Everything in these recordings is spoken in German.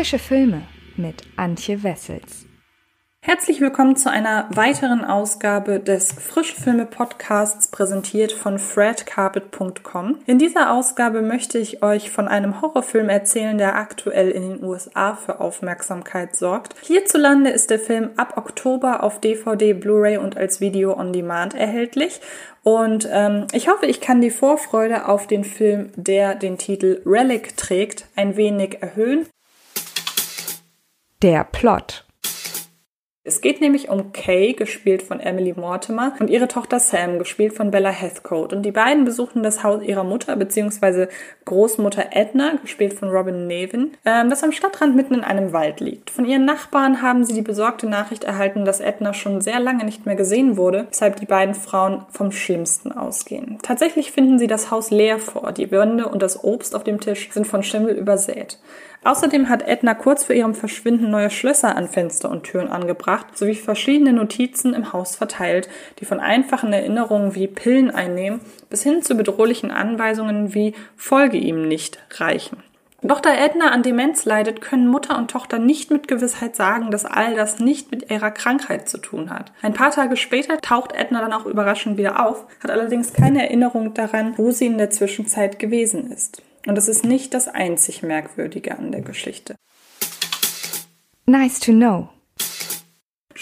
Frische Filme mit Antje Wessels. Herzlich willkommen zu einer weiteren Ausgabe des Frischfilme Podcasts präsentiert von fredcarpet.com. In dieser Ausgabe möchte ich euch von einem Horrorfilm erzählen, der aktuell in den USA für Aufmerksamkeit sorgt. Hierzulande ist der Film ab Oktober auf DVD, Blu-ray und als Video on Demand erhältlich. Und ähm, ich hoffe, ich kann die Vorfreude auf den Film, der den Titel Relic trägt, ein wenig erhöhen. Der Plot. Es geht nämlich um Kay, gespielt von Emily Mortimer, und ihre Tochter Sam, gespielt von Bella Heathcote. Und die beiden besuchen das Haus ihrer Mutter, beziehungsweise Großmutter Edna, gespielt von Robin Nevin, ähm, das am Stadtrand mitten in einem Wald liegt. Von ihren Nachbarn haben sie die besorgte Nachricht erhalten, dass Edna schon sehr lange nicht mehr gesehen wurde, weshalb die beiden Frauen vom Schlimmsten ausgehen. Tatsächlich finden sie das Haus leer vor. Die Wände und das Obst auf dem Tisch sind von Schimmel übersät. Außerdem hat Edna kurz vor ihrem Verschwinden neue Schlösser an Fenster und Türen angebracht, sowie verschiedene Notizen im Haus verteilt, die von einfachen Erinnerungen wie Pillen einnehmen bis hin zu bedrohlichen Anweisungen wie Folge ihm nicht reichen. Doch da Edna an Demenz leidet, können Mutter und Tochter nicht mit Gewissheit sagen, dass all das nicht mit ihrer Krankheit zu tun hat. Ein paar Tage später taucht Edna dann auch überraschend wieder auf, hat allerdings keine Erinnerung daran, wo sie in der Zwischenzeit gewesen ist. Und das ist nicht das einzig Merkwürdige an der Geschichte. Nice to know.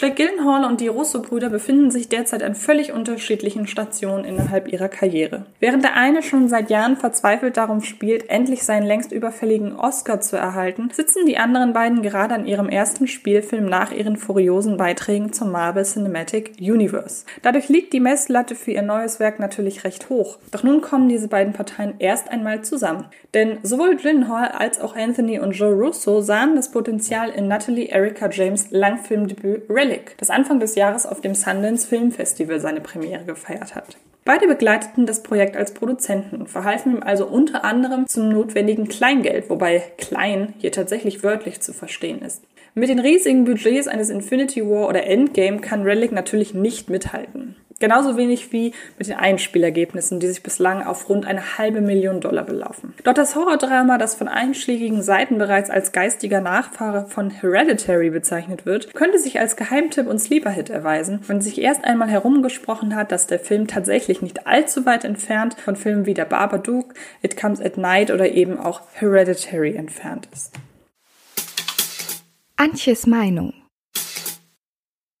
Jack Gyllenhaal und die Russo-Brüder befinden sich derzeit an völlig unterschiedlichen Stationen innerhalb ihrer Karriere. Während der eine schon seit Jahren verzweifelt darum spielt, endlich seinen längst überfälligen Oscar zu erhalten, sitzen die anderen beiden gerade an ihrem ersten Spielfilm nach ihren furiosen Beiträgen zum Marvel Cinematic Universe. Dadurch liegt die Messlatte für ihr neues Werk natürlich recht hoch. Doch nun kommen diese beiden Parteien erst einmal zusammen. Denn sowohl Gyllenhaal als auch Anthony und Joe Russo sahen das Potenzial in Natalie Erika James Langfilmdebüt Relic Relic, das Anfang des Jahres auf dem Sundance Film Festival seine Premiere gefeiert hat. Beide begleiteten das Projekt als Produzenten verhalfen ihm also unter anderem zum notwendigen Kleingeld, wobei klein hier tatsächlich wörtlich zu verstehen ist. Mit den riesigen Budgets eines Infinity War oder Endgame kann Relic natürlich nicht mithalten. Genauso wenig wie mit den Einspielergebnissen, die sich bislang auf rund eine halbe Million Dollar belaufen. Doch das Horrordrama, das von einschlägigen Seiten bereits als geistiger Nachfahre von Hereditary bezeichnet wird, könnte sich als Geheimtipp und Sleeper-Hit erweisen, wenn sich erst einmal herumgesprochen hat, dass der Film tatsächlich nicht allzu weit entfernt von Filmen wie Der Babadook, It Comes at Night oder eben auch Hereditary entfernt ist. Antjes Meinung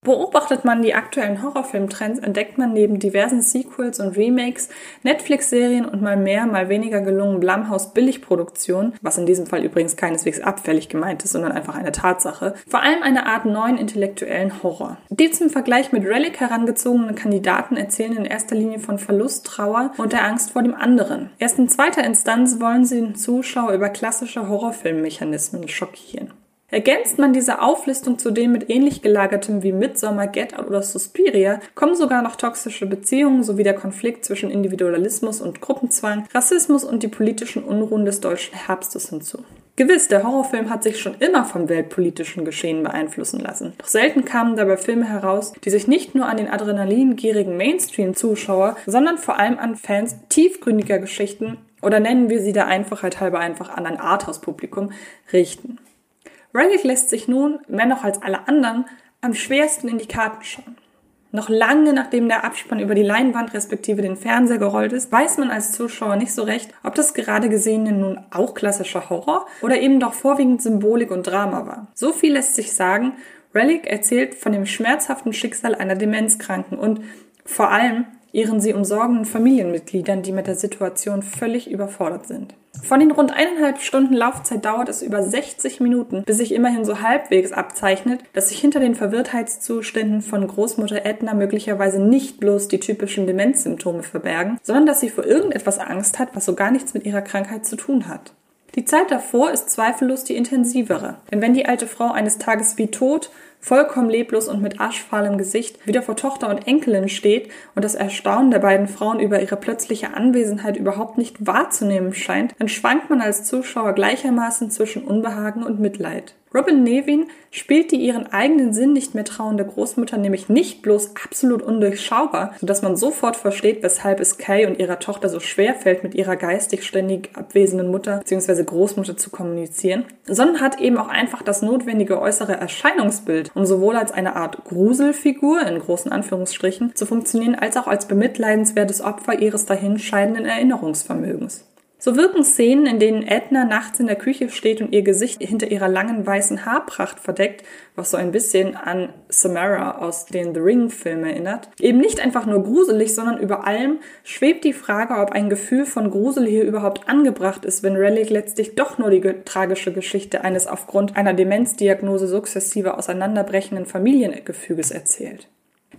Beobachtet man die aktuellen Horrorfilmtrends, entdeckt man neben diversen Sequels und Remakes, Netflix-Serien und mal mehr, mal weniger gelungen Blumhouse-Billigproduktionen, was in diesem Fall übrigens keineswegs abfällig gemeint ist, sondern einfach eine Tatsache, vor allem eine Art neuen intellektuellen Horror. Die zum Vergleich mit Relic herangezogenen Kandidaten erzählen in erster Linie von Verlust, Trauer und der Angst vor dem anderen. Erst in zweiter Instanz wollen sie den Zuschauer über klassische Horrorfilmmechanismen schockieren. Ergänzt man diese Auflistung zudem mit ähnlich gelagertem wie Midsommar, Get Out oder Suspiria, kommen sogar noch toxische Beziehungen sowie der Konflikt zwischen Individualismus und Gruppenzwang, Rassismus und die politischen Unruhen des deutschen Herbstes hinzu. Gewiss, der Horrorfilm hat sich schon immer vom weltpolitischen Geschehen beeinflussen lassen. Doch selten kamen dabei Filme heraus, die sich nicht nur an den adrenalingierigen Mainstream-Zuschauer, sondern vor allem an Fans tiefgründiger Geschichten oder nennen wir sie der Einfachheit halber einfach an ein Arthouse-Publikum richten. Relic lässt sich nun, mehr noch als alle anderen, am schwersten in die Karten schauen. Noch lange nachdem der Abspann über die Leinwand respektive den Fernseher gerollt ist, weiß man als Zuschauer nicht so recht, ob das gerade Gesehene nun auch klassischer Horror oder eben doch vorwiegend Symbolik und Drama war. So viel lässt sich sagen, Relic erzählt von dem schmerzhaften Schicksal einer Demenzkranken und vor allem ihren sie umsorgenden Familienmitgliedern, die mit der Situation völlig überfordert sind. Von den rund eineinhalb Stunden Laufzeit dauert es über 60 Minuten, bis sich immerhin so halbwegs abzeichnet, dass sich hinter den Verwirrtheitszuständen von Großmutter Edna möglicherweise nicht bloß die typischen Demenzsymptome verbergen, sondern dass sie vor irgendetwas Angst hat, was so gar nichts mit ihrer Krankheit zu tun hat. Die Zeit davor ist zweifellos die intensivere, denn wenn die alte Frau eines Tages wie tot vollkommen leblos und mit aschfahlem Gesicht wieder vor Tochter und Enkelin steht und das Erstaunen der beiden Frauen über ihre plötzliche Anwesenheit überhaupt nicht wahrzunehmen scheint, dann schwankt man als Zuschauer gleichermaßen zwischen Unbehagen und Mitleid. Robin Nevin spielt die ihren eigenen Sinn nicht mehr trauende Großmutter nämlich nicht bloß absolut undurchschaubar, sodass man sofort versteht, weshalb es Kay und ihrer Tochter so schwer fällt, mit ihrer geistig ständig abwesenden Mutter bzw. Großmutter zu kommunizieren, sondern hat eben auch einfach das notwendige äußere Erscheinungsbild, um sowohl als eine Art Gruselfigur in großen Anführungsstrichen zu funktionieren, als auch als bemitleidenswertes Opfer ihres dahinscheidenden Erinnerungsvermögens. So wirken Szenen, in denen Edna nachts in der Küche steht und ihr Gesicht hinter ihrer langen weißen Haarpracht verdeckt, was so ein bisschen an Samara aus den The Ring-Filmen erinnert, eben nicht einfach nur gruselig, sondern über allem schwebt die Frage, ob ein Gefühl von Grusel hier überhaupt angebracht ist, wenn Relic letztlich doch nur die tragische Geschichte eines aufgrund einer Demenzdiagnose sukzessive auseinanderbrechenden Familiengefüges erzählt.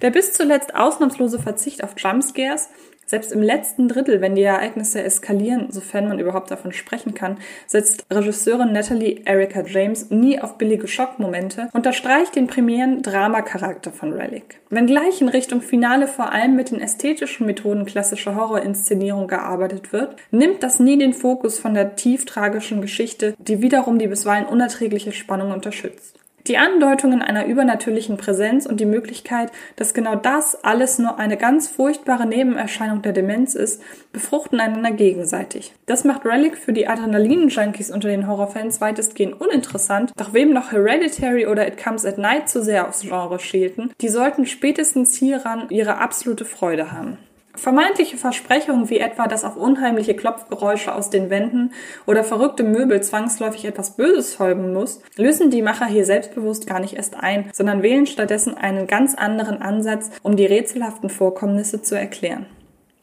Der bis zuletzt ausnahmslose Verzicht auf Jumpscares selbst im letzten Drittel, wenn die Ereignisse eskalieren, sofern man überhaupt davon sprechen kann, setzt Regisseurin Natalie Erica James nie auf billige Schockmomente, unterstreicht den primären Dramacharakter von Relic. Wenngleich in Richtung Finale vor allem mit den ästhetischen Methoden klassischer Horrorinszenierung gearbeitet wird, nimmt das nie den Fokus von der tief tragischen Geschichte, die wiederum die bisweilen unerträgliche Spannung unterstützt. Die Andeutungen einer übernatürlichen Präsenz und die Möglichkeit, dass genau das alles nur eine ganz furchtbare Nebenerscheinung der Demenz ist, befruchten einander gegenseitig. Das macht Relic für die Adrenalin-Junkies unter den Horrorfans weitestgehend uninteressant, doch wem noch Hereditary oder It Comes at Night zu sehr aufs Genre schielten, die sollten spätestens hieran ihre absolute Freude haben. Vermeintliche Versprechungen wie etwa, dass auf unheimliche Klopfgeräusche aus den Wänden oder verrückte Möbel zwangsläufig etwas Böses folgen muss, lösen die Macher hier selbstbewusst gar nicht erst ein, sondern wählen stattdessen einen ganz anderen Ansatz, um die rätselhaften Vorkommnisse zu erklären.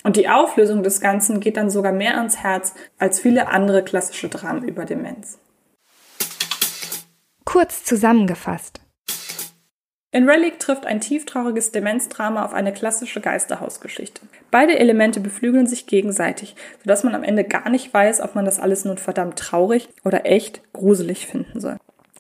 Und die Auflösung des Ganzen geht dann sogar mehr ans Herz als viele andere klassische Dramen über Demenz. Kurz zusammengefasst. In Relic trifft ein tieftrauriges Demenzdrama auf eine klassische Geisterhausgeschichte. Beide Elemente beflügeln sich gegenseitig, sodass man am Ende gar nicht weiß, ob man das alles nun verdammt traurig oder echt gruselig finden soll.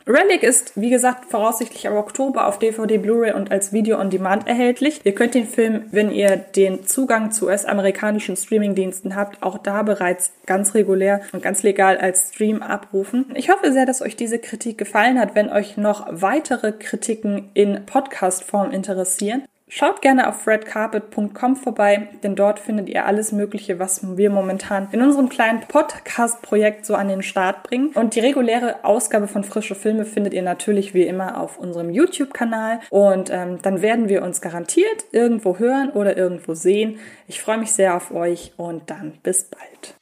Relic ist, wie gesagt, voraussichtlich ab Oktober auf DVD, Blu-ray und als Video on Demand erhältlich. Ihr könnt den Film, wenn ihr den Zugang zu US-amerikanischen Streamingdiensten habt, auch da bereits ganz regulär und ganz legal als Stream abrufen. Ich hoffe sehr, dass euch diese Kritik gefallen hat. Wenn euch noch weitere Kritiken in Podcast-Form interessieren, Schaut gerne auf redcarpet.com vorbei, denn dort findet ihr alles Mögliche, was wir momentan in unserem kleinen Podcast-Projekt so an den Start bringen. Und die reguläre Ausgabe von Frische Filme findet ihr natürlich wie immer auf unserem YouTube-Kanal. Und ähm, dann werden wir uns garantiert irgendwo hören oder irgendwo sehen. Ich freue mich sehr auf euch und dann bis bald.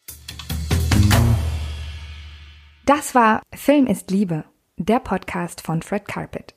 Das war Film ist Liebe, der Podcast von Fred Carpet.